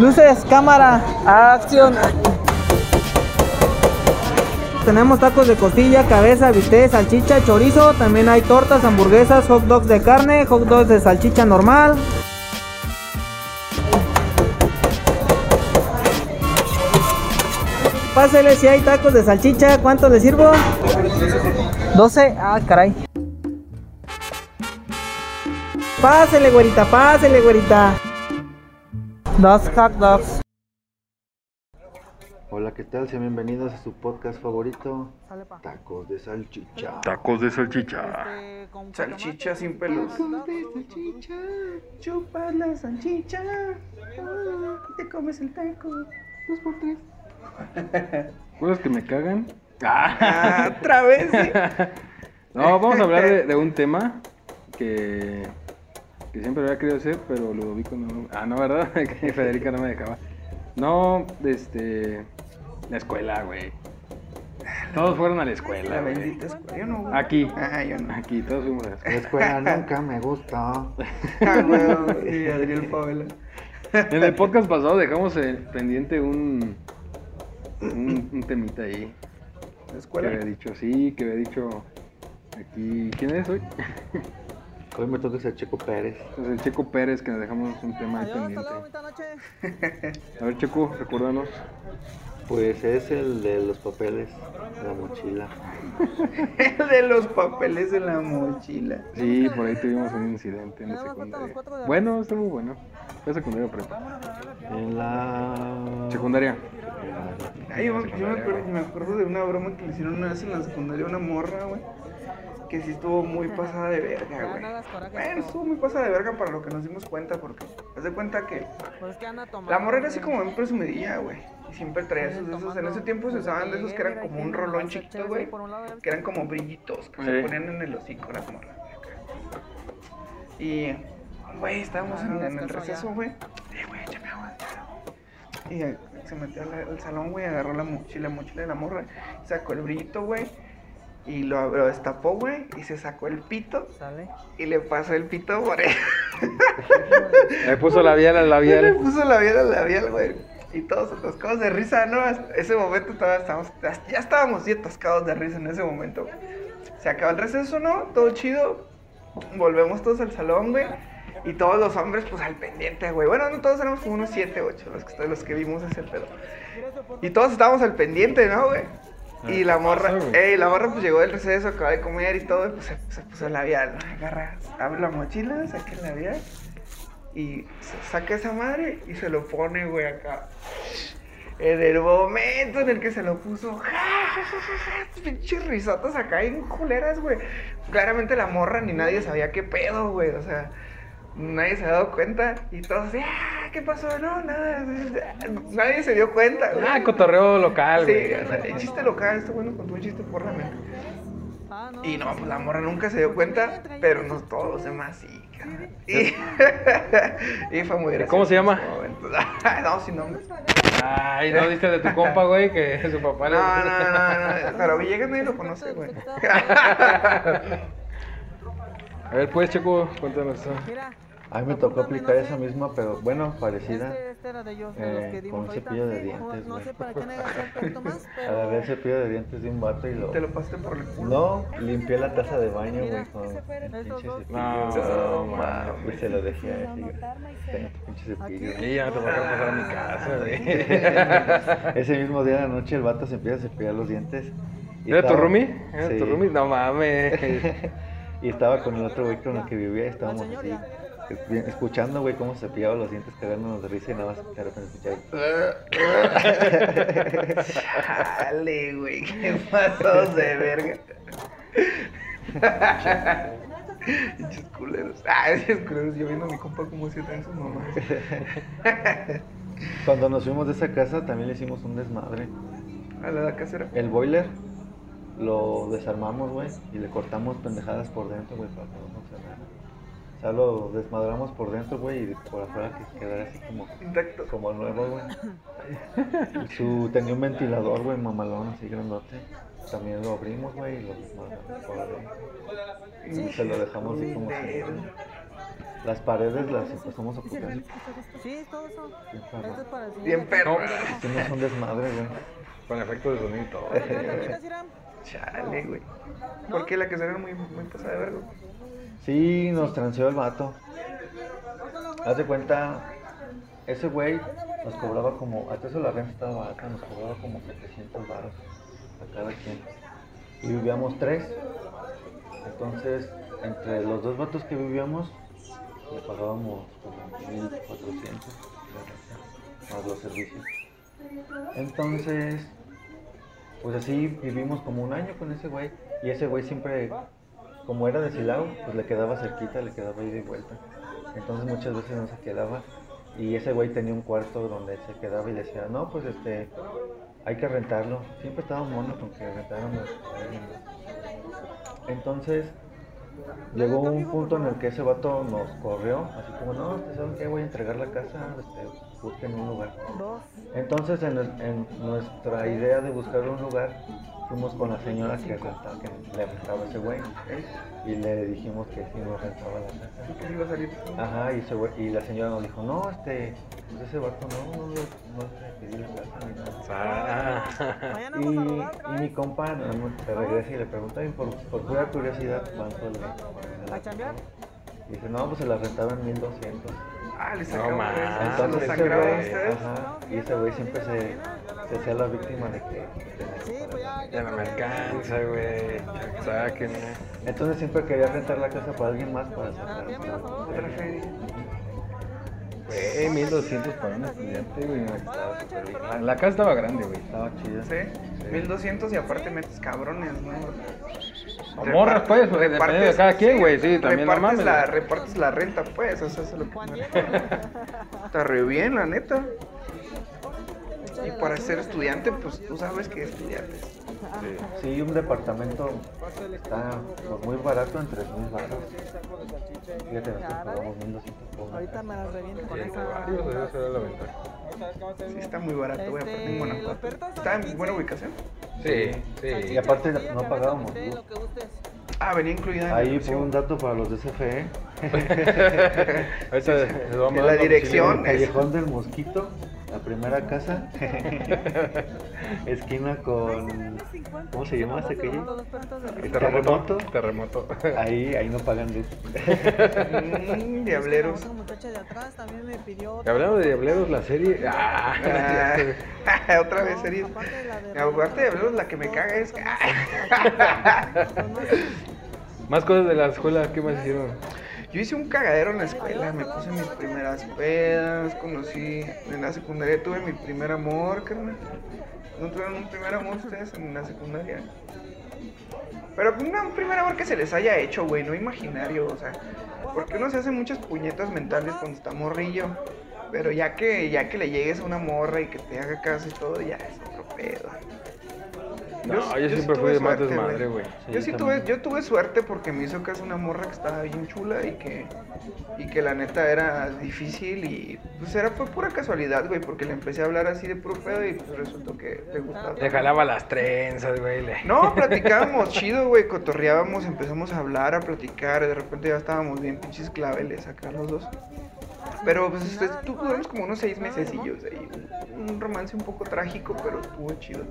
Luces, cámara, acción. Tenemos tacos de costilla, cabeza, bistec, salchicha, chorizo. También hay tortas, hamburguesas, hot dogs de carne, hot dogs de salchicha normal. Pásele si hay tacos de salchicha. ¿Cuánto le sirvo? 12. Ah, caray. Pásele, güerita, pásele, güerita. Dos hot dogs. Hola, ¿qué tal? Sean bienvenidos a su podcast favorito, Sale, pa. Tacos de Salchicha. Tacos de salchicha. Este, con Salchicha sin pelos. salchicha. Chupas la salchicha. Ah, te comes el taco. Dos por tres. Cosas que me cagan. Ah, otra vez, sí. No, vamos a hablar de, de un tema que, que siempre había querido hacer, pero Ludovico no. Ah, no, ¿verdad? Que Federica no me dejaba. No, este. La escuela, güey. Todos fueron a la escuela, La güey. bendita escuela. Yo no. güey. Aquí. Ah, yo no. Aquí, todos fuimos a la La escuela. escuela nunca me gustó. Ah, güey. Y Adriel Favela. En el podcast pasado dejamos pendiente un, un, un temita ahí. La Que escuela. había dicho, sí, que había dicho aquí. ¿Quién es hoy? Hoy me toca ser Checo Pérez. Pues el Checo Pérez, que nos dejamos un tema Adiós, hasta pendiente. luego, bonita noche. A ver, Checo, recuérdanos. Pues es el de los papeles, la mochila. El de los papeles en la mochila. Sí, por ahí tuvimos un incidente en la secundaria. Bueno, estuvo bueno. Fue secundaria o prepa. En la... Secundaria. Ay, yo, me- yo me, acuerdo, me acuerdo de una broma que le hicieron una vez en la secundaria a una morra, güey. Que sí estuvo muy pasada de verga, güey. Bueno, no. estuvo muy pasada de verga para lo que nos dimos cuenta, porque haz de cuenta que Pues es que anda tomando. la morra era así como bien presumidilla, güey. Y siempre traía esos de esos. En ese tiempo se usaban de esos que eran como un rolón chiquito, güey. Que eran como brillitos que se ponían en el hocico las morras. Y, güey, estábamos en, en el receso, güey. Eh, güey, échame agua. Y se metió al, al salón, güey, agarró la mochila, la mochila de la morra, sacó el brillito, güey. Y lo, lo destapó, güey, y se sacó el pito Sale. y le pasó el pito por ahí. Le puso labial al Le labial. puso labial al labial, güey. Y todos atascados de risa, ¿no? Hasta ese momento todavía estábamos, ya estábamos ya atascados de risa en ese momento. Se acaba el receso, ¿no? Todo chido. Volvemos todos al salón, güey. Y todos los hombres, pues al pendiente, güey. Bueno, no todos éramos como unos 7, 8 los que, los que vimos ese pedo. Y todos estábamos al pendiente, ¿no, güey? Y la morra, pasa, ey, la morra pues llegó del receso, acaba de comer y todo, y pues se, se puso el labial. Agarra, abre la mochila, saca el labial y saca esa madre y se lo pone, güey, acá. En el momento en el que se lo puso, ja, pinches risotas acá en culeras, güey. Claramente la morra ni nadie sabía qué pedo, güey, o sea, nadie se ha dado cuenta y todos así, ah, ¿qué pasó? No, nada, nadie se dio cuenta, güey. Ah, cotorreo local, Sí, güey. o sea, el chiste local, este bueno contó un chiste por la mente. Y no, pues la morra nunca se dio cuenta, pero no todos los demás sí. Y, y fue muy gracioso. ¿Cómo se llama? no, sin nombre. Ay, no diste de tu compa, güey, que su papá No, le- no, no, no, pero Villegas nadie lo conoce, güey. A ver, pues, Checo, cuéntanos. eso. Mira. A mí me tocó aplicar esa misma, pero bueno, parecida. Este, este era de ellos, de eh, los que dimos con un ahorita. cepillo de No- dientes, No güey. sé para qué negarse un poquito más, pero. Agarré el cepillo de dientes de un vato y lo... Te lo pasaste por el culo. No, limpié la taza de baño, güey, con el pinche cepillo. No, No, no, mames, y se lo dejé a ese, güey. Ten tu pinche cepillo. Sí, ya no te voy a dejar pasar a mi casa, güey. Ese mismo día de la noche el vato se empieza a cepillar los dientes. y ¿Era tu roomie? ¿Era tu roomie? No mames. y estaba con el otro güey con el que vivía y estábamos así, escuchando, güey, cómo se cepillaba los dientes, cagándonos de risa y nada más de repente escuchaba. Dale, güey, qué pasos de verga. Pinches culeros. Ah, esos culeros. Yo viendo a mi compa como si en sus mamás. Cuando nos fuimos de esa casa también le hicimos un desmadre. A la casera. El boiler lo desarmamos, güey, y le cortamos pendejadas por dentro, güey, para que no. O sea, lo desmadramos por dentro, güey, y por afuera que quedara así como, Intacto. como nuevo, güey. Su, tenía un ventilador, güey, mamalón, así grandote. También lo abrimos, güey, y lo desmadramos por adentro. Y se lo dejamos así como si... Las paredes las empezamos a putear. Sí, todo eso. Bien perro. Bien perro. Hicimos un desmadre, güey. Con efecto de sonido y todo. Chale, güey. ¿Por qué la que era muy, muy pasada de verga? Sí, nos transeó el vato. Haz de cuenta, ese güey nos cobraba como, hasta eso la renta estaba barata, nos cobraba como 700 baros a cada quien. Y vivíamos tres. Entonces, entre los dos vatos que vivíamos, le pagábamos como 1400 de renta, más los servicios. Entonces, pues así vivimos como un año con ese güey. Y ese güey siempre, como era de Silao, pues le quedaba cerquita, le quedaba ida y vuelta. Entonces muchas veces no se quedaba. Y ese güey tenía un cuarto donde se quedaba y le decía, no, pues este, hay que rentarlo. Siempre estaba mono con que rentáramos. Entonces, llegó un punto en el que ese vato nos corrió, así como, no, este, ¿saben qué? Voy a entregar la casa, este, busquen un lugar. Entonces, en nuestra idea de buscar un lugar, fuimos con la señora que, rentaba, que le rentaba a ese güey y le dijimos que sí nos rentaba la casa. ¿Qué iba a salir? Ajá, y, ese güey- y la señora nos dijo, no, este, pues ese vato no, no, no, no te pedí la casa ni nada. Ah. Y, y mi compa no, se regresa y le pregunta, y por, por pura curiosidad, ¿cuánto le ¿A chambear? Y dice, no, pues se la rentaba en 1200. Ah, le No sacaban mames. tres. ¿Se Entonces ese güey, ajá, y ese güey siempre se, se hacía la víctima de que... Sí, pues ya. Ya no me alcanza, güey. Sáquenme. Entonces siempre quería rentar la casa para alguien más para Ah, sacar. ¿no? Otra feria. Güey, 1200 para un estudiante, güey. no, estaba súper bien. La, la casa estaba grande, güey. Estaba chida. ¿Sí? 1200 y aparte metes cabrones, ¿no? O morras, pues, pues, dependiendo de cada quien, güey. Sí, también no repartes mames. La, güey. repartes la renta, pues, eso es lo que me Está re bien, la neta. Y para ser estudiante, pues tú sabes que estudiantes. Sí, un departamento está pues, muy barato en 3000 baros. Fíjate, nosotros pagamos 1200 por una Ahorita me las reviento con esa. esa era la ventaja. Sí, está muy barato, güey, aparte en Guanajuato. ¿Está en buena ubicación? Sí, sí. Y aparte no pagábamos luz. Lo que gustes. Ah, venía incluida en la Ahí fue un dato para los de CFE. Ahorita les vamos En a la dirección. El Callejón del Mosquito, la primera casa. Esquina con. ¿Cómo se llama esa calle? Terremoto. Terremoto. Ahí, ahí no pagan luz. Mmm, diableros. Otra muchacha de atrás también me pidió. Hablando de Diableros, la serie. Ah, Ah, otra vez de- Aparte de diableros, la que me caga es. más cosas de la escuela, ¿qué más hicieron? Yo hice un cagadero en la escuela, me puse mis primeras pedas, conocí en la secundaria, tuve mi primer amor, carnal. ¿No tuvieron un primer amor ustedes en la secundaria? Pero una- un primer amor que se les haya hecho, güey, no imaginario, o sea, porque uno se hace muchas puñetas mentales cuando está morrillo, pero ya que ya que le llegues a una morra y que te haga caso y todo, ya es otro pedo. No, yo, sí siempre tuve fui de más desmadre, güey. Sí, yo sí también. tuve, yo tuve suerte porque me hizo caso una morra que estaba bien chula y que, y que la neta era difícil y pues era fue pura casualidad, güey, porque le empecé a hablar así de puro pedo y pues resultó que le gustaba. Le jalaba las trenzas, güey. le- No, platicábamos chido, güey, cotorreábamos, empezamos a hablar, a platicar, y de repente ya estábamos bien pinches claveles acá los dos. Pero pues este, tú duramos como unos seis mesecillos ahí, un, un romance un poco trágico, pero estuvo chido.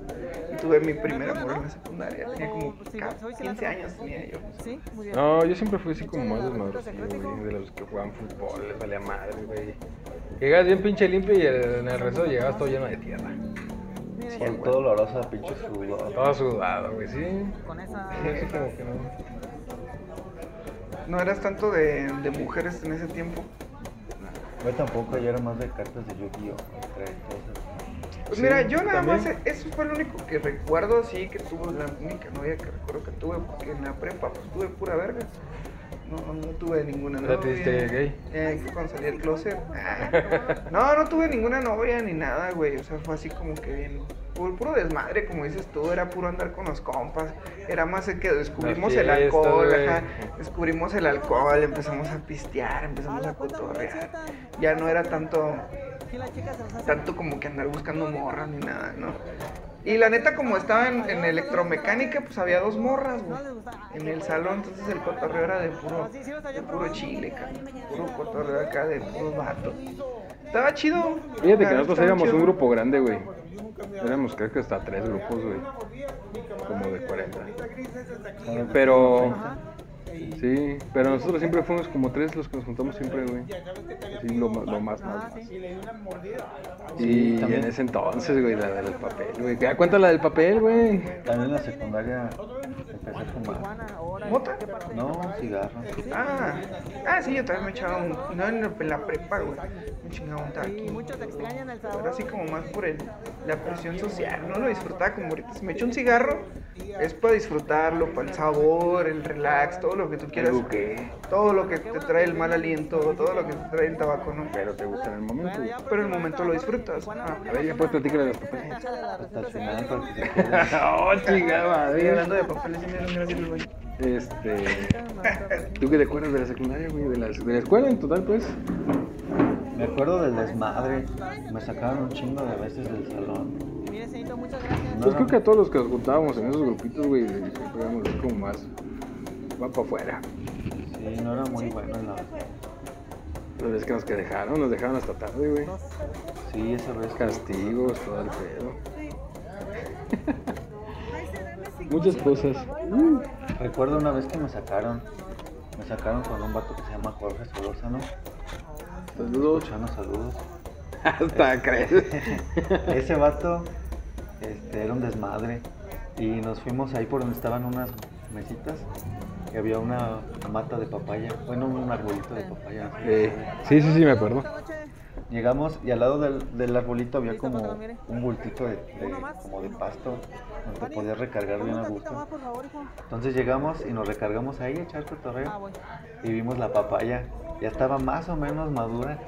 Y tuve mi primer amor en la secundaria, tenía como ca- 15 años tenía yo. Sí, muy bien. No, yo siempre fui así como más desmadrosillo, güey. De los que jugaban fútbol, les valía madre, güey. Llegabas bien pinche limpio y el- en el resto llegabas todo lleno de tierra. Miren, Con todo oloroso a pinche sudor. Todo sudado, güey, sí. con esa. Así como que no. No eras tanto de, de mujeres en ese tiempo. Yo tampoco, yo era más de cartas de Yu-Gi-Oh! Pues Sí, mira, yo nada también. más, e- eso fue lo único que recuerdo así que tuve, la única novia que recuerdo que tuve, porque en la prepa pues tuve pura verga. No, no tuve ninguna novia. te gay. Eh, cuando salí del closet. Ah. No, no tuve ninguna novia ni nada, güey. O sea, fue así como que bien. Puro, puro desmadre, como dices tú, era puro andar con los compas. Era más el que descubrimos el alcohol, ajá. Descubrimos el alcohol, empezamos a pistear, empezamos a cotorrear. Ya no era tanto tanto como que andar buscando morras ni nada, ¿no? Y la neta, como estaba en, en electromecánica, pues había dos morras, güey, en el salón, entonces el cotorreo era de puro, de puro chile, cara, puro cotorreo acá de puros vatos. Estaba chido. Fíjate que nosotros éramos chido. un grupo grande, güey. Éramos creo que hasta tres grupos, güey. Como de 40. Pero... Sí, pero nosotros siempre fuimos como tres los que nos juntamos siempre, güey. Sí, lo, lo más, más, más. Y también. en ese entonces, güey, la del papel, güey. ¿Te das cuenta la del papel, güey? También en la secundaria. ¿Mota? No, cigarro. Ah, ah, sí, yo también me echaba un. No en la- prepa, güey. Me chingaba un taqui. Era así como más por el, la presión social. No lo disfrutaba como ahorita. Si me echo un cigarro, es para disfrutarlo, para el sabor, el relax, todo lo que tú quieras. ¿Algo qué? Todo lo que te trae el mal aliento, todo lo que te trae el tabaco, ¿no? Pero te gusta en el momento. Pero en el momento lo disfrutas. Ah, A ver, ya puedes platicar de el que se quede. oh, chingada, madre. hablando de me dieron. Este. ¿Tú qué te acuerdas de la secundaria, güey? De la, de la escuela en total, pues. Me acuerdo del desmadre. Me sacaron un chingo de veces del salón. No Pues era- creo que a todos los que nos juntábamos en esos grupitos, güey, siempre así como más. Va para afuera. Sí, no era muy bueno en la... Pero es que nos que dejaron, nos dejaron hasta tarde, güey. Sí, esa vez. Castigos, todo el pedo. Muchas cosas. Recuerdo una vez que me sacaron. Me sacaron con un vato que se llama Jorge Solórzano. Saludos. Escuchando saludos. Hasta crees. Ese vato este, era un desmadre. Y nos fuimos ahí por donde estaban unas mesitas. Y había una mata de papaya. Bueno, un arbolito de papaya. Eh, sí, sí, sí, me acuerdo. Llegamos y al lado del, del arbolito había como un bultito de, de- como de pasto donde te podías recargar bien a gusto. Entonces llegamos y nos recargamos ahí a echar cotorreo y vimos la papaya. Ya estaba más o menos madura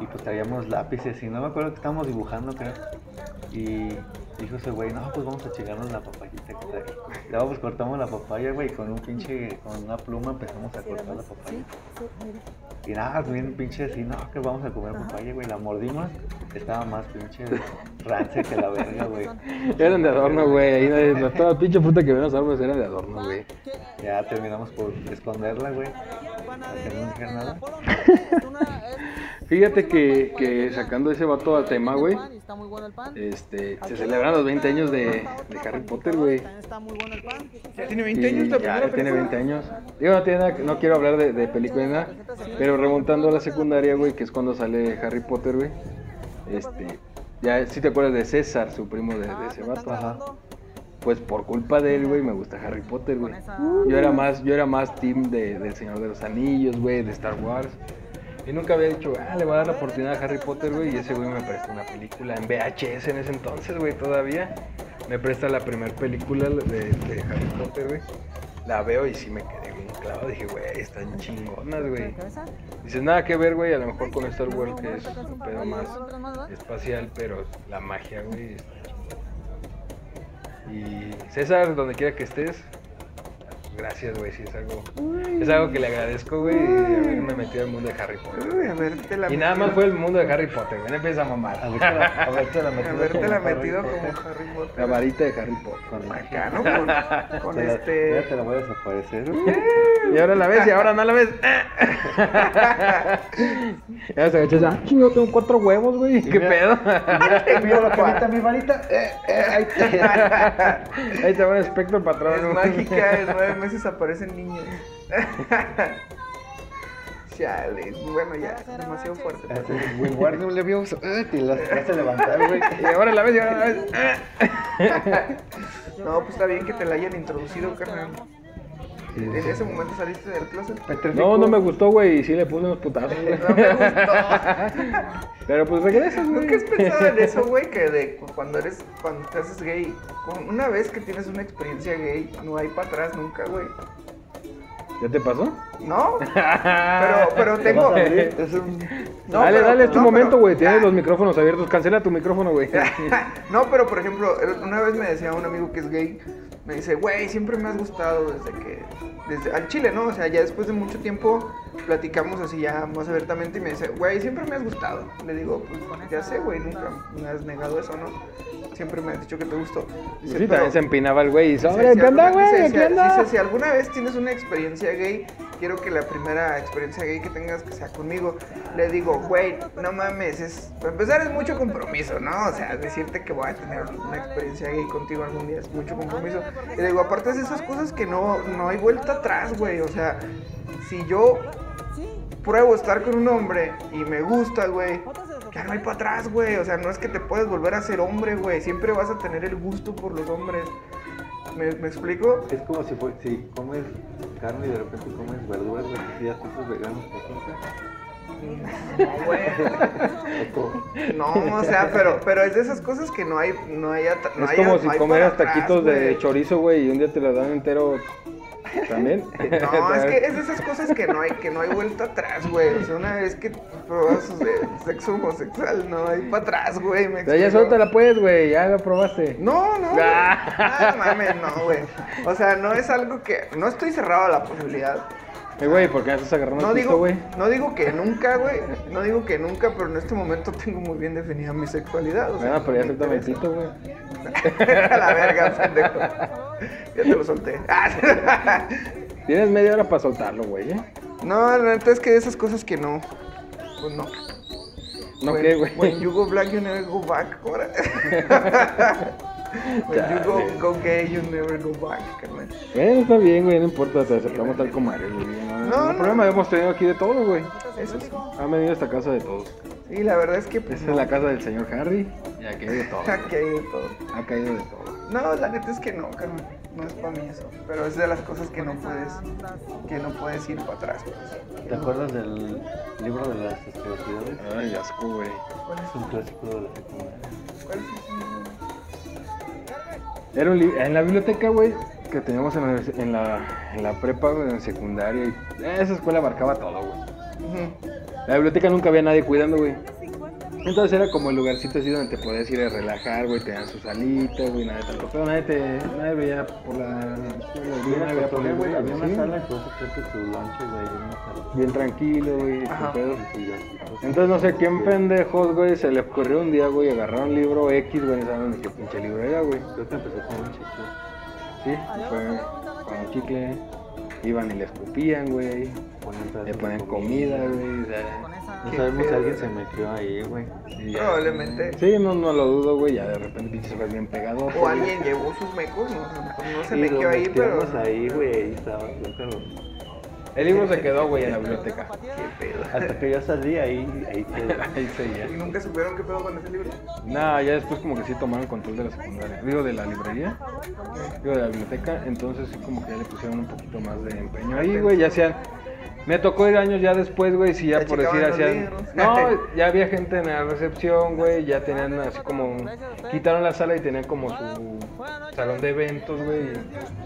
y pues traíamos lápices y no me acuerdo que estábamos dibujando creo. Y dijo ese güey, no, pues vamos a chingarnos la trae. Ya pues cortamos la papaya, güey, con un pinche, con una pluma empezamos a cortar la papaya. Y nada, bien pinche así, no, que vamos a comer papaya, güey. La mordimos, estaba más pinche rancia que la verga, güey. Eran de adorno, güey. Ahí la- toda pinche fruta que ven los árboles eran de adorno, güey. Ya terminamos por esconderla, güey. Que no nada. Fíjate que, que sacando ese vato al tema, güey, este, se celebran los 20 años de, de Harry Potter, güey. Ya tiene 20 años la ya, primera ya tiene película. 20 años. Digo, no, tiene nada que- no quiero hablar de, de película ni nada, pero remontando a la secundaria, güey, que es cuando sale Harry Potter, güey. Este, ya, si te acuerdas de César, su primo de, de ese vato, ajá. Pues por culpa de él, güey, me gusta Harry Potter, güey. Yo era más, yo era más team de, del Señor de los Anillos, güey, de Star Wars. Y nunca había dicho, ah, le voy a dar la oportunidad a Harry Potter, güey. Y ese güey me prestó una película en VHS en ese entonces, güey, todavía. Me presta la primera película de, de Harry Potter, güey. La veo y sí me quedé bien clavado. Dije, güey, están chingonas, güey. Dices, nada que ver, güey, a lo mejor con Star Wars, que es un pedo más espacial, pero la magia, güey, está chingona. Y César, donde quiera que estés, gracias, güey, sí, es algo, es algo que le agradezco, güey, de haberme metido al mundo de Harry Potter. Uy, haberte la Y nada más fue el mundo de Harry Potter, güey, no empieza a mamar. Haberte la, haberte la metido como la Harry metido como Potter. Harry Potter. La varita de Harry Potter. Con Acá, ¿no? Con, con Te la- este. ya te la voy a desaparecer. Y ahora la ves y ahora no la ves. ya se agachó, ah, chingo, tengo cuatro huevos, güey. ¿Qué mira- pedo? Mira la carita, mi varita. Eh, eh, ahí está. Ahí te va un espectro para atrás. Es ¿no? mágica, en nueve meses aparecen niños. Chale, bueno, ya, demasiado fuerte. Güey, guarda un levioso. Eh, te las vas a levantar, güey. Y ahora la ves y ahora la ves. No, pues está bien que te la hayan introducido, carnal. En ese momento saliste del closet. No, no me gustó, güey, y sí le puse unos putazos, güey. No me gustó. Pero pues regresas, güey. ¿Nunca has pensado en eso, güey? Que de cu- cuando eres, cuando te haces gay, una vez que tienes una experiencia gay, no hay para atrás nunca, güey. ¿Ya te pasó? ¿No? Pero, pero tengo. a abrir, es un... No, dale, pero- dale, es tu no, momento, pero- güey. Tienes los micrófonos abiertos. Cancela tu micrófono, güey. No, pero por ejemplo, una vez me decía un amigo que es gay, me dice, güey, siempre me has gustado desde que, desde al chile, ¿no? O sea, ya después de mucho tiempo platicamos así ya más abiertamente y me dice, güey, siempre me has gustado. Le digo, pues ya sé, güey, nunca me has negado eso, ¿no? Siempre me has dicho que te gustó. Dice, Sí, "Pero- también se empinaba el güey y sobre, ¿qué onda, güey? dice, si alguna vez tienes una experiencia gay, quiero que la primera experiencia gay que tengas que sea conmigo. Le digo, güey, no mames, es, para empezar es mucho compromiso, ¿no? O sea, decirte que voy a tener una experiencia gay contigo algún día es mucho compromiso. Y le digo, aparte de esas cosas que no, no hay vuelta atrás, güey. O sea, si yo pruebo estar con un hombre y me gusta, güey, ya no hay para atrás, güey. O sea, no es que te puedes volver a ser hombre, güey. Siempre vas a tener el gusto por los hombres. ¿Me, me explico? Es como si, fue, si comes carne y de repente comes verduras, güey, que ya tipos veganos, por. No, güey. No, o sea, pero, pero es de esas cosas que no hay, no hay, no Es hay- como no si hay comieras para atrás, taquitos de chorizo, güey, y un día te lo dan entero también. No, es que es de esas cosas que no hay, que no hay vuelta atrás, güey. O sea, una vez que pruebas eh, sexo homosexual, no hay para atrás, güey. Me O sea, ya suéltala pues, güey, ya lo probaste. No, no. Ah. No mames, no, güey. O sea, no es algo que. No estoy cerrado a la posibilidad. Eh, güey, ¿por qué estás agarrando No digo, güey? no digo que nunca, güey. No digo que nunca, pero en este momento tengo muy bien definida mi sexualidad. O sea, Bueno, pero ya me suéltame el pito, güey. a la verga, pendejo. Ya te lo solté. Tienes media hora para soltarlo, güey, ¿eh? no, la neta es que de esas cosas que no. Pues no. No, ¿qué, güey? When you go black, you never go back. When you go, go gay, you never go back, carnal. Bueno, está bien, güey, no importa, te aceptamos tal como eres, güey. No, No, no, no. problema, hemos tenido aquí de todo, güey. Eso sí. Han venido a esta casa de todos. Sí, la verdad es que. pues, Esta es la casa del señor Harry y aquí hay de todo. Aquí hay de todo. Ha caído de todo. No, la neta es que no, carnal. No es para mí eso. Pero es de las cosas que no puedes. Que no puedes ir para atrás, pues. ¿Te acuerdas del libro de las asquerosidades? Ay, asco, güey. ¿Cuál Es un clásico de la secundaria. es? ¿Cuál es? Era un libro, en la biblioteca, güey, que teníamos en la, en la, en la prepa, güey, en secundaria. Y esa escuela abarcaba todo, güey. Ujú. La biblioteca nunca había nadie cuidando, güey. Entonces era como el lugarcito así donde te podías ir a relajar, güey, te dan sus alitas, güey, nada de tanto. Pero nadie te, nadie veía por la... nadie veía por güey, había una sí. sala y puedes echarte tu lunch, güey. Bien tranquilo, güey, ya. Entonces no sé quién pendejos, güey, se le ocurrió un día, güey, agarrar un libro X, güey, saben ni qué pinche libro era, güey. Creo que empezó con un chico. Sí, fue con un chicle, iban y le escupían, güey, le ponen comida, güey, o sea, No sabemos si alguien se metió ahí, güey. Probablemente. Sí, no, no lo dudo, güey, ya de repente pinche se fue bien pegado. O alguien llevó sus mecos, no, no se metió ahí, pero. ahí, güey, ahí estaba. El libro se quedó, güey, en la biblioteca. Qué pedo. Hasta que yo salí ahí, ahí quedó. Ahí seguía. ¿Y nunca supieron qué pedo con ese libro? Nah, ya después como que sí tomaron control de la secundaria. Digo, de la librería. Digo, de la biblioteca. Entonces sí como que ya le pusieron un poquito más de empeño ahí, güey. Ya hacían... Me tocó ir años ya después, güey, si ya Ya por decir hacían... No, ya había gente en la recepción, güey. Ya tenían así como... Quitaron la sala y tenían como su salón de eventos, güey.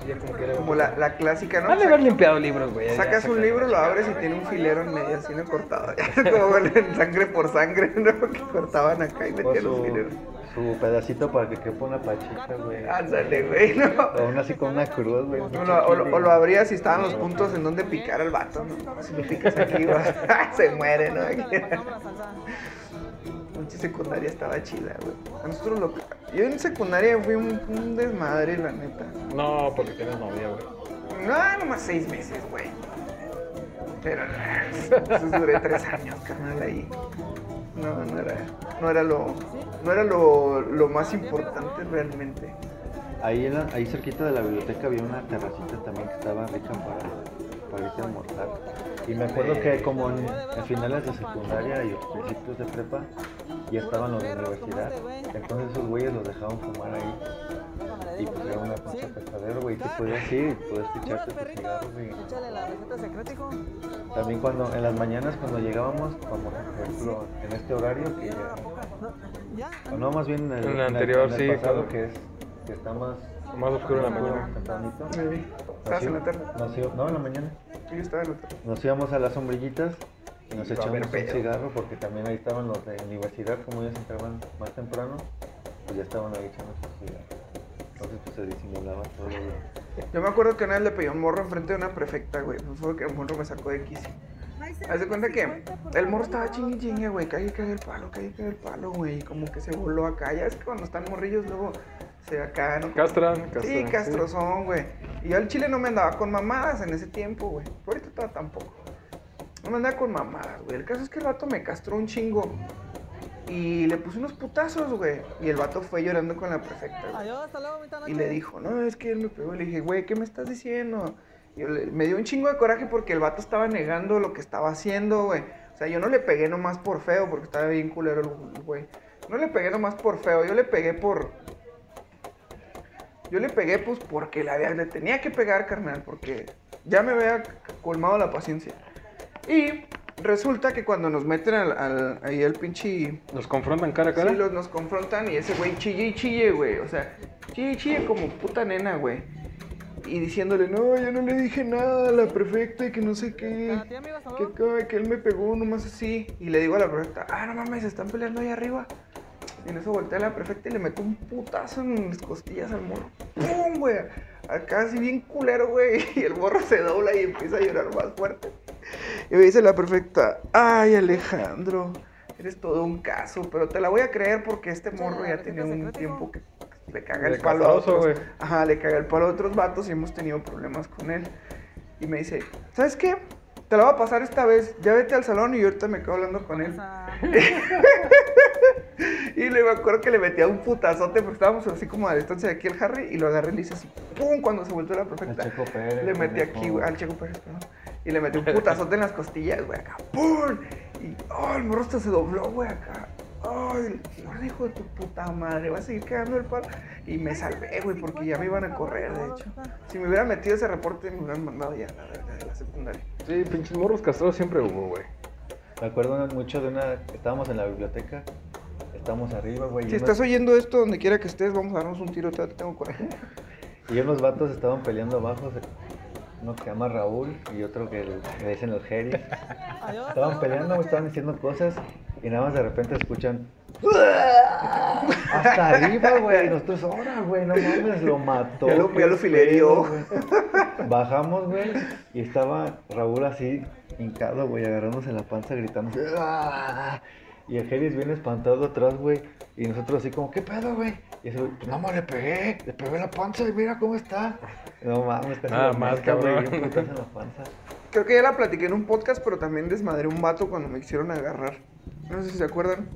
Ya como que era... Como la, la clásica, ¿no? Han de haber limpiado libros, güey. Sacas un libro, lo abres y tiene un filero en medio, así no cortado. Como en sangre por sangre, ¿no? Que cortaban acá y metían los fileros. Su pedacito para que quepa una pachita, güey. Ándale, güey, ¿no? O aún así con una cruz, güey. O lo, o lo- o lo abrías y estaban los puntos en donde picar al vato, ¿no? Si le picas aquí, güey, se muere, ¿no? Mucha secundaria estaba chida, güey. A nosotros lo... Yo en secundaria fui un, un desmadre, la neta. No, porque tienes novia, güey. No, nomás seis meses, güey. Pero pues, duré tres años, carnal, ahí. No, no era, no era lo, no era lo, lo más importante realmente. Ahí, ahí cerquita de la biblioteca había una terracita también que estaba rica para, para irte a almorzar. Y me acuerdo que como en, en finales de secundaria y principios de prepa ya estaban los de universidad. Entonces esos güeyes los dejaban fumar ahí. Y pues era una pinche pescadero, güey. Tú podías ir y podías echarte tu cigarro, güey. También cuando, en las mañanas cuando llegábamos, como por ejemplo en este horario que ya, o no más bien en el, En el anterior, en el sí, pasado, claro. que es que está más Más oscuro en la mañana. tempranito. Sí. Estabas en la tarde. Nos no, en la mañana. Yo estaba en la tarde. Nos íbamos a las sombrillitas y nos haber un cigarro porque también ahí estaban los de universidad, como ellos entraban más temprano, pues ya estaban ahí echando sus cigarros. Entonces pues se disimulaba todo. Yo me acuerdo que una vez le pedí un morro enfrente de una prefecta, güey. Fue que el morro me sacó de quicio. Haz de cuenta que el morro estaba chingue chingue, güey, cae, cae el palo, cae, cae el palo, güey, y como que se voló acá. Ya es que cuando están morrillos luego se acá, ¿no? Castran, castran. Sí, castrozón, güey. Y yo al chile no me andaba con mamadas en ese tiempo, güey. Ahorita tampoco. No me andaba con mamadas, güey. El caso es que el vato me castró un chingo. Y le puse unos putazos, güey. Y el vato fue llorando con la prefecta, güey. Adiós, hasta luego, bonita Y le dijo, no, es que él me pegó. Le dije, güey, ¿qué me estás diciendo? Y yo le- me dio un chingo de coraje porque el vato estaba negando lo que estaba haciendo, güey. O sea, yo no le pegué nomás por feo, porque estaba bien culero el güey. No le pegué nomás por feo, yo le pegué por... Yo le pegué pues porque había- le tenía que pegar, carnal, porque ya me había colmado la paciencia. Y resulta que cuando nos meten al, al- ahí el pinche... Nos confrontan cara a cara. Sí, los, nos confrontan y ese güey chille y chille, güey. O sea, chille y chille como puta nena, güey. Y diciéndole, no, yo no le dije nada a la prefecta y que no sé qué. ¿A ti, amigo, hasta Que, acá, que él me pegó nomás así. Y le digo a la prefecta, ah, no mames, se están peleando ahí arriba. Y en eso voltea a la prefecta y le meto un putazo en las costillas al morro. ¡Pum, güey! Acá así bien culero, güey. Y el morro se dobla y empieza a llorar más fuerte. Y me dice la prefecta, ay Alejandro, eres todo un caso, pero te la voy a creer porque este morro ya tiene un tiempo que le caga el palo a otros. güey. Ajá, le caga el palo a otros vatos y hemos tenido problemas con él. Y me dice, ¿sabes qué? Te la voy a pasar esta vez, ya vete al salón y ahorita me quedo hablando con él. Y le me acuerdo que le metía un putazote porque estábamos así como a distancia de aquí el Harry y lo agarré y le hice así, ¡pum! Cuando se volvió la perfecta. Al Checo Pérez, Le metí aquí, güey, al Checo Pérez, perdón. Y le metí un putazote en las costillas, güey, acá, ¡pum! Y, ¡oh! El morro se dobló, güey, acá. ¡Ay! el hijo de tu puta madre! Va a seguir cagando el palo. Y me salvé, güey, porque ya me iban a correr, de hecho. Si me hubiera metido ese reporte, me hubieran mandado ya a la de la secundaria. Sí, pinches morros castrados siempre hubo, güey. Me acuerdo mucho de una. Estábamos en la biblioteca. Estamos arriba, güey. Si unos- estás oyendo esto, donde quiera que estés, vamos a darnos un tiro, te tengo coraje. Y unos vatos estaban peleando abajo. Uno que se llama Raúl y otro que le dicen los hasta Estaban peleando, estaban diciendo cosas y nada más de repente escuchan. Hasta arriba, güey. Nosotros, ahora, güey, no mames, lo mató. Ya lo- ya lo filerió. pedo, güey". Bajamos, güey, y estaba Raúl así, hincado, güey, agarrándose la panza, gritando. "Ah". Y el Jeris bien espantado atrás, güey. Y nosotros así como, ¿qué pedo, güey? Y ese güey, pues nada más le pegué, le pegué la panza y mira cómo está. No mames, casi Nada más, güey, cabrón. bien putazo en la panza. Creo que ya la platiqué en un podcast, pero también desmadré un vato cuando me quisieron agarrar. No sé si se acuerdan.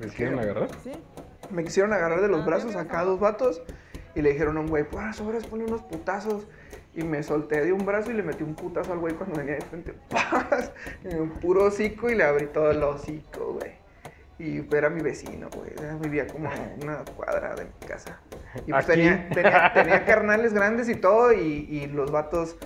¿Les quieren agarrar? Sí. Me quisieron agarrar de los brazos acá dos vatos y le dijeron a un güey, pues sobres, ponle unos putazos. Y me solté de un brazo y le metí un putazo al güey cuando venía de frente. ¡Paz! En un puro hocico y le abrí todo el hocico, güey. Y era mi vecino, güey. Era- Vivía como a una cuadra de mi casa. Y pues tenía, tenía carnales grandes y todo. Y, y los vatos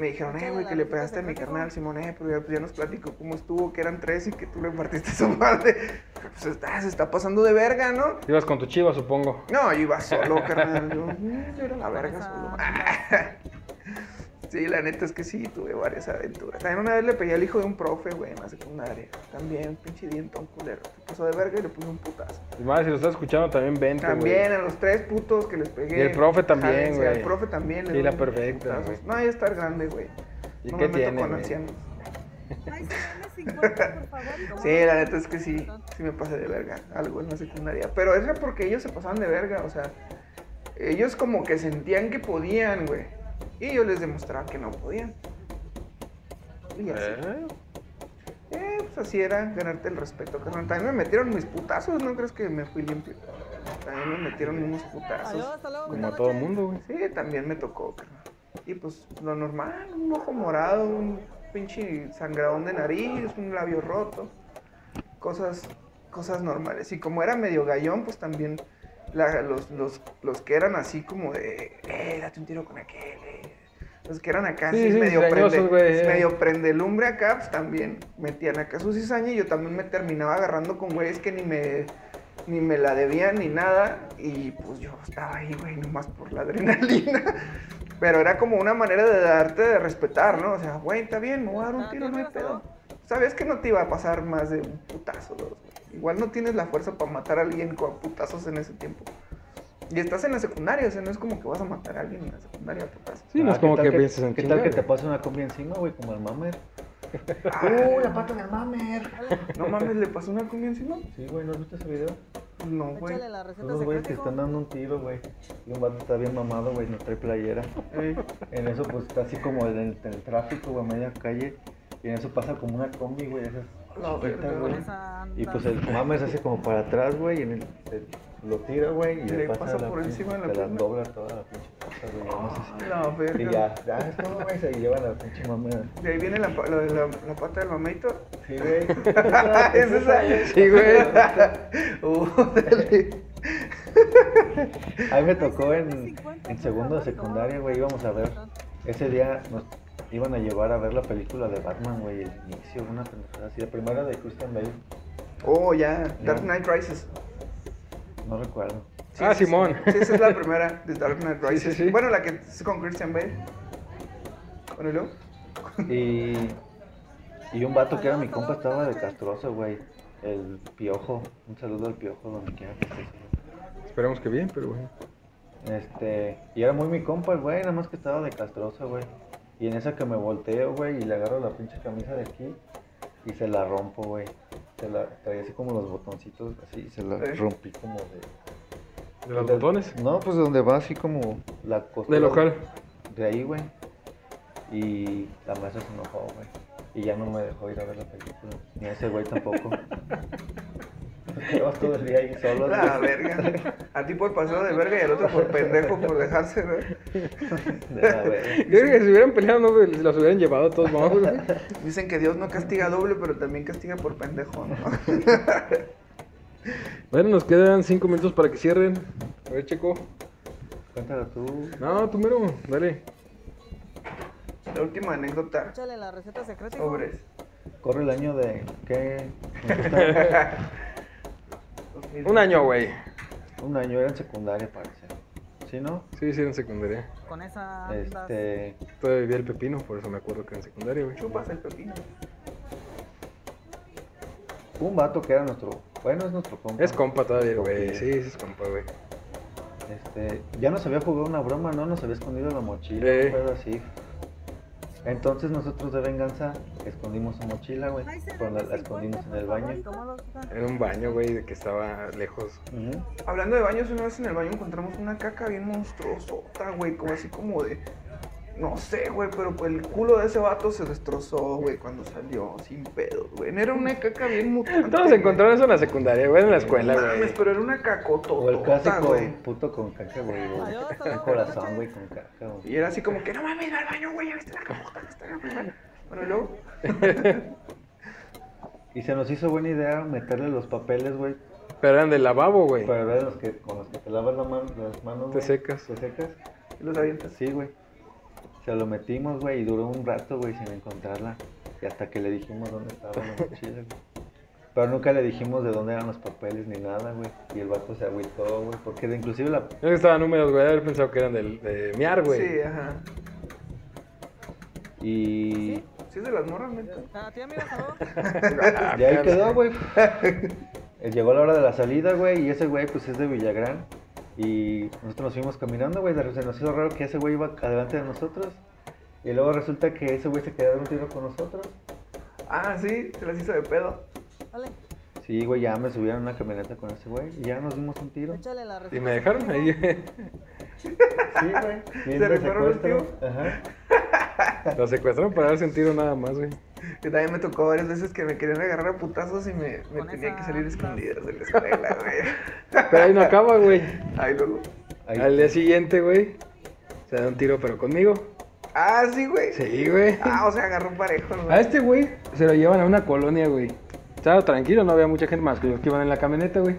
me dijeron, eh, güey, que le pegaste a mi carnal, Simón, eh, pero ya, pues, ya nos platicó cómo estuvo, que eran tres y que tú le partiste su madre. Pues está, se está pasando de verga, ¿no? Ibas con tu chiva, supongo. No, yo iba solo, carnal. Yo, mm, yo era la verga solo. Sí, la neta es que sí, tuve varias aventuras. También una vez le pegué al hijo de un profe, güey, en la secundaria. También, pinche dientón culero. Se pasó de verga y le puse un putazo. Y más, si lo estás escuchando, también vente, güey. También a los tres putos que les pegué. Y el profe también, güey. Al profe también. le Sí, la perfecta, güey. No, ya estar grande, güey. ¿Y no qué me meto tiene, con ancianos. Ay, sí, dame 50, por favor. Sí, la neta es que sí, sí me pasé de verga, algo en la secundaria. Pero era porque ellos se pasaban de verga, o sea, ellos como que sentían que podían, güey. Y yo les demostraba que no podían. Y así. ¿Eh? Eh, pues así era, ganarte el respeto, carnal. También me metieron mis putazos, ¿no crees que me fui limpio? También me metieron unos Adiós, putazos. hasta luego. Como a todo mundo, güey. Sí, también me tocó, carnal. Y pues lo normal, un ojo morado, un pinche sangradón de nariz, un labio roto. Cosas, cosas normales. Y como era medio gallón, pues también la- los, los, los que eran así como de, eh, date un tiro con aquel. Los que eran acá, Sí, medio, prende, güey, eh. medio prendelumbre acá, pues también metían acá su cizaña y yo también me terminaba agarrando con güeyes que ni me, ni me la debían ni nada. Y pues yo estaba ahí, güey, nomás por la adrenalina. Pero era como una manera de darte de respetar, ¿no? O sea, güey, está bien, me voy a dar un tiro, no hay pedo. Sabes que no te iba a pasar más de un putazo, dos, güey. Igual no tienes la fuerza para matar a alguien con putazos en ese tiempo. Y estás en la secundaria, o sea, no es como que vas a matar a alguien en la secundaria a putazos. Sí, no Ah, es como ¿qué que pienses en ¿Qué chingar, tal que te pasa una combi encima, güey, como el mamer? ¡Uh, la pata del mamer! No mames, ¿le pasó una cumbia encima? Sí, güey, ¿no has visto ese video? No, güey. Échale la receta Son los güeyes que están dando un tiro, güey. Y un vato está bien mamado, güey, no trae playera. En eso, pues está así como en el, en el tráfico, güey, a media calle. Y en eso pasa como una combi, güey, esas La chiquitas, güey. Y pues el mame se hace como para atrás, güey, y en el, lo tira, güey, y Le pasa, pasa la por pinche- encima de la la pierna. dobla toda la pinche pata, güey. no sé si- La verga. Y ya, ya es todo, güey, se llevan la pinche mame. De ahí viene la, la, la, la pata del mameito. Sí, güey. ¿Es esa? Sí, güey. Uh, dale. A mí me tocó en, en segundo de secundaria, güey, íbamos a ver. Ese día nos iban a llevar a ver la película de Batman, güey, el inicio, una pendejada así. La primera de Christian Bale, Oh, ya. Dark Knight Rises. No recuerdo. Sí, Ah, Simón. Sí, esa es la primera de Dark Knight Rises. sí, sí. Bueno, la que es con Christian Bale. Bueno, ¿y luego? Y, y un vato que era mi compa estaba de castroso, güey. El piojo. Un saludo al piojo donde quiera que estés. güey. Esperemos que bien, pero bueno. Este, y era muy mi compa, güey, nada más que estaba de castroso, güey. Y en esa que me volteo, güey, y le agarro la pinche camisa de aquí y se la rompo, güey. Se la traía así como los botoncitos, así, y se la ¿Eh? rompí como de. ¿De los de- botones? No, pues donde va así como la costura. Del local. De ahí, güey. Y la maestra se enojó, güey. Y ya no me dejó ir a ver la película. Ni a ese güey tampoco. Quedamos todo el día ahí solos. La verga. A ti por pasado de verga y al otro por pendejo por dejarse, ¿no? De la verga. Yo creo que si hubieran peleado, no se los hubieran llevado a todos modos, güey. Dicen que Dios no castiga doble, pero también castiga por pendejo, ¿no? Bueno, nos quedan cinco minutos para que cierren. A ver, Checo. Cuéntalo tú. No, tú mero, dale. La última anécdota. Échale la receta secreta. Sobres. Corre el año de. ¿Qué? Un año, güey. Un año, era en secundaria, parece. ¿Sí, no? Sí, sí, en secundaria. Con esa. Este. Todavía vivía el pepino, por eso me acuerdo que en secundaria, güey. Chupas el pepino. Un vato que era nuestro. Bueno, es nuestro compa. Es compa todavía, güey. Sí, sí, es compa, güey. Este, ya nos había jugado una broma, ¿no? Nos había escondido la mochila, Sí. un pedo así. Entonces nosotros de venganza escondimos su mochila, güey. La, la 50, escondimos en el baño. Era un baño, güey, de que estaba lejos. Hablando de baños, una vez en el baño encontramos una caca bien monstruosota, güey. Como así como de. No sé, güey, pero pues el culo de ese vato se destrozó, güey, cuando salió, sin pedos, güey. Era una caca bien mutante. Todos encontraron eso en la secundaria, güey, en la escuela, güey. pero era una O el clásico güey. puto con caca, güey. corazón, güey, con caca, güey. Y era así como que, no mames, va al baño, güey, ya viste la cacota está la. Bueno, y luego. Y se nos hizo buena idea meterle los papeles, güey, Pero eran del lavabo, güey. para ver los que, con los que te lavas la las manos, Te secas. Te secas. Y los avientas. Sí, güey. Se lo metimos, güey, y duró un rato, güey, sin encontrarla. Y hasta que le dijimos dónde estaba la mochila, güey. Pero nunca le dijimos de dónde eran los papeles ni nada, güey. Y el vato se agüitó, güey, porque de- inclusive la... Yo que estaban húmedos, güey. Haber pensado que eran del, de miar, güey. Sí, ajá. Y... Sí, es de las morras, neta. A ti, amigo, saludos. Ah, Y ahí quedó, güey. Llegó la hora de la salida, güey, y ese güey, pues, es de Villagrán. Y nosotros nos fuimos caminando, güey. de- Se nos hizo raro que ese güey iba adelante de nosotros. Y luego resulta que ese güey se quedó en un tiro con nosotros. Ah, sí, se las hizo de pedo. Dale, Sí, güey, ya me subieron a una camioneta con ese güey. Y ya nos dimos un tiro. échale la receta. Y me dejaron ahí. Sí, güey. ¿Se rifaron los secuestro. Ajá. Lo secuestraron para dar sentido nada más, güey. Que también me tocó varias veces que me querían agarrar a putazos y me, me tenía esa que salir escondidas de la escuela, güey. Pero ahí no acaba, güey. Ahí luego. Ahí. Al día siguiente, güey, se da un tiro, pero conmigo. Ah, sí, güey. Sí, güey. Ah, o sea, agarró parejo, ¿no? A este güey se lo llevan a una colonia, güey. Estaba tranquilo, no había mucha gente más que los que iban en la camioneta, güey.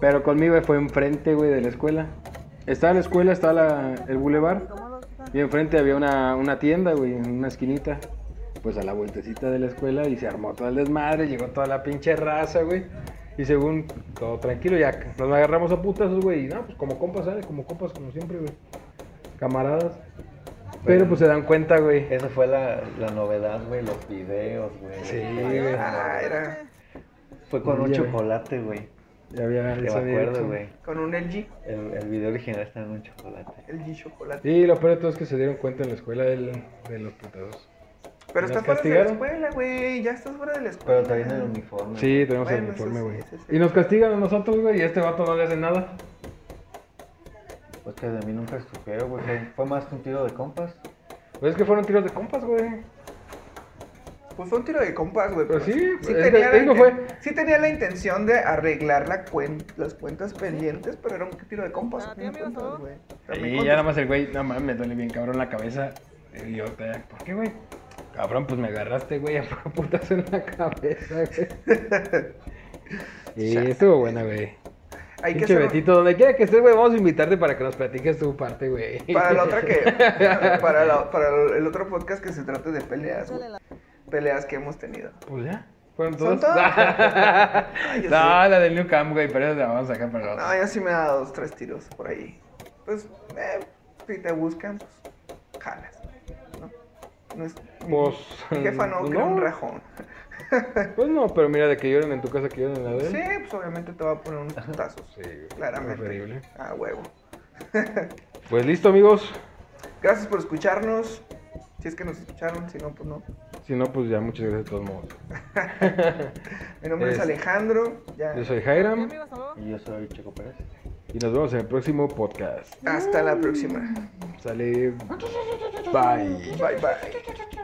Pero conmigo fue enfrente, güey, de la escuela. Estaba la escuela, estaba la- el bulevar. Y enfrente había una, una tienda, güey, en una esquinita. Pues a la vueltecita de la escuela y se armó todo el desmadre, llegó toda la pinche raza, güey. Y según todo tranquilo, ya nos agarramos a putazos, güey. Y no, pues como compas, ¿sabes? Como compas, como siempre, güey. Camaradas. Pero pues se dan cuenta, güey. Esa fue la, la novedad, güey, los videos, güey. Sí, güey. Ah, era Fue con un Ya, chocolate, güey. Ya había Que me acuerdo, güey. con un LG. El, el video original está en un chocolate. LG chocolate. Sí, lo peor de todo es que se dieron cuenta en la escuela del- de los putazos. Pero ¿Nos estás fuera de la escuela, güey. Ya estás fuera de la escuela. Pero traen el uniforme. Sí, tenemos el uniforme, güey. sí, sí. Y nos castigan a nosotros, güey, y a este vato no le hace nada. Pues que de mí nunca estupeo, güey. Fue más que un tiro de compas. Pues es que fueron tiros de compas, güey. Pues fue un tiro de compas, güey. Pero sí, es que tenía, la tengo inten- fue- sí tenía la intención de arreglar la cuen- las cuentas pendientes, pero era un tiro de compas. Ah, Y ya nada más el güey, no mames, me duele bien cabrón la cabeza. Y yo, te- ¿por qué, güey? Cabrón, pues me agarraste, güey, a putas en la cabeza, güey. Y estuvo buena, güey. Hay que Betito, donde quiera que estés, güey, vamos a invitarte para que nos platiques tu parte, güey. Para la otra que. para, la- para el otro podcast que se trate de peleas, güey. Peleas que hemos tenido. Pues ya. ¿Fueron Son todos? todas. yo no, la del New Camp, güey, pero la vamos a sacar para la No, otra. yo sí me he dado dos, tres tiros por ahí. Pues, eh, si te buscan, pues, jalas. Pues, mi jefa no, no. crea un rajón. Pues no, pero mira, de que lloren en tu casa, que lloren en la de él. Sí, pues obviamente te va a poner unos putazos. Sí, Claramente. Ah, huevo. Pues listo, amigos. Gracias por escucharnos. Si es que nos escucharon, si no, pues no. Si no, pues ya, muchas gracias de todos modos. Mi nombre es, Es- Alejandro. Ya. Yo soy ¿Tía, Jairam? Y yo soy Checo Pérez. Y nos vemos en el próximo podcast. Hasta la próxima. Sale. Bye. Bye, bye.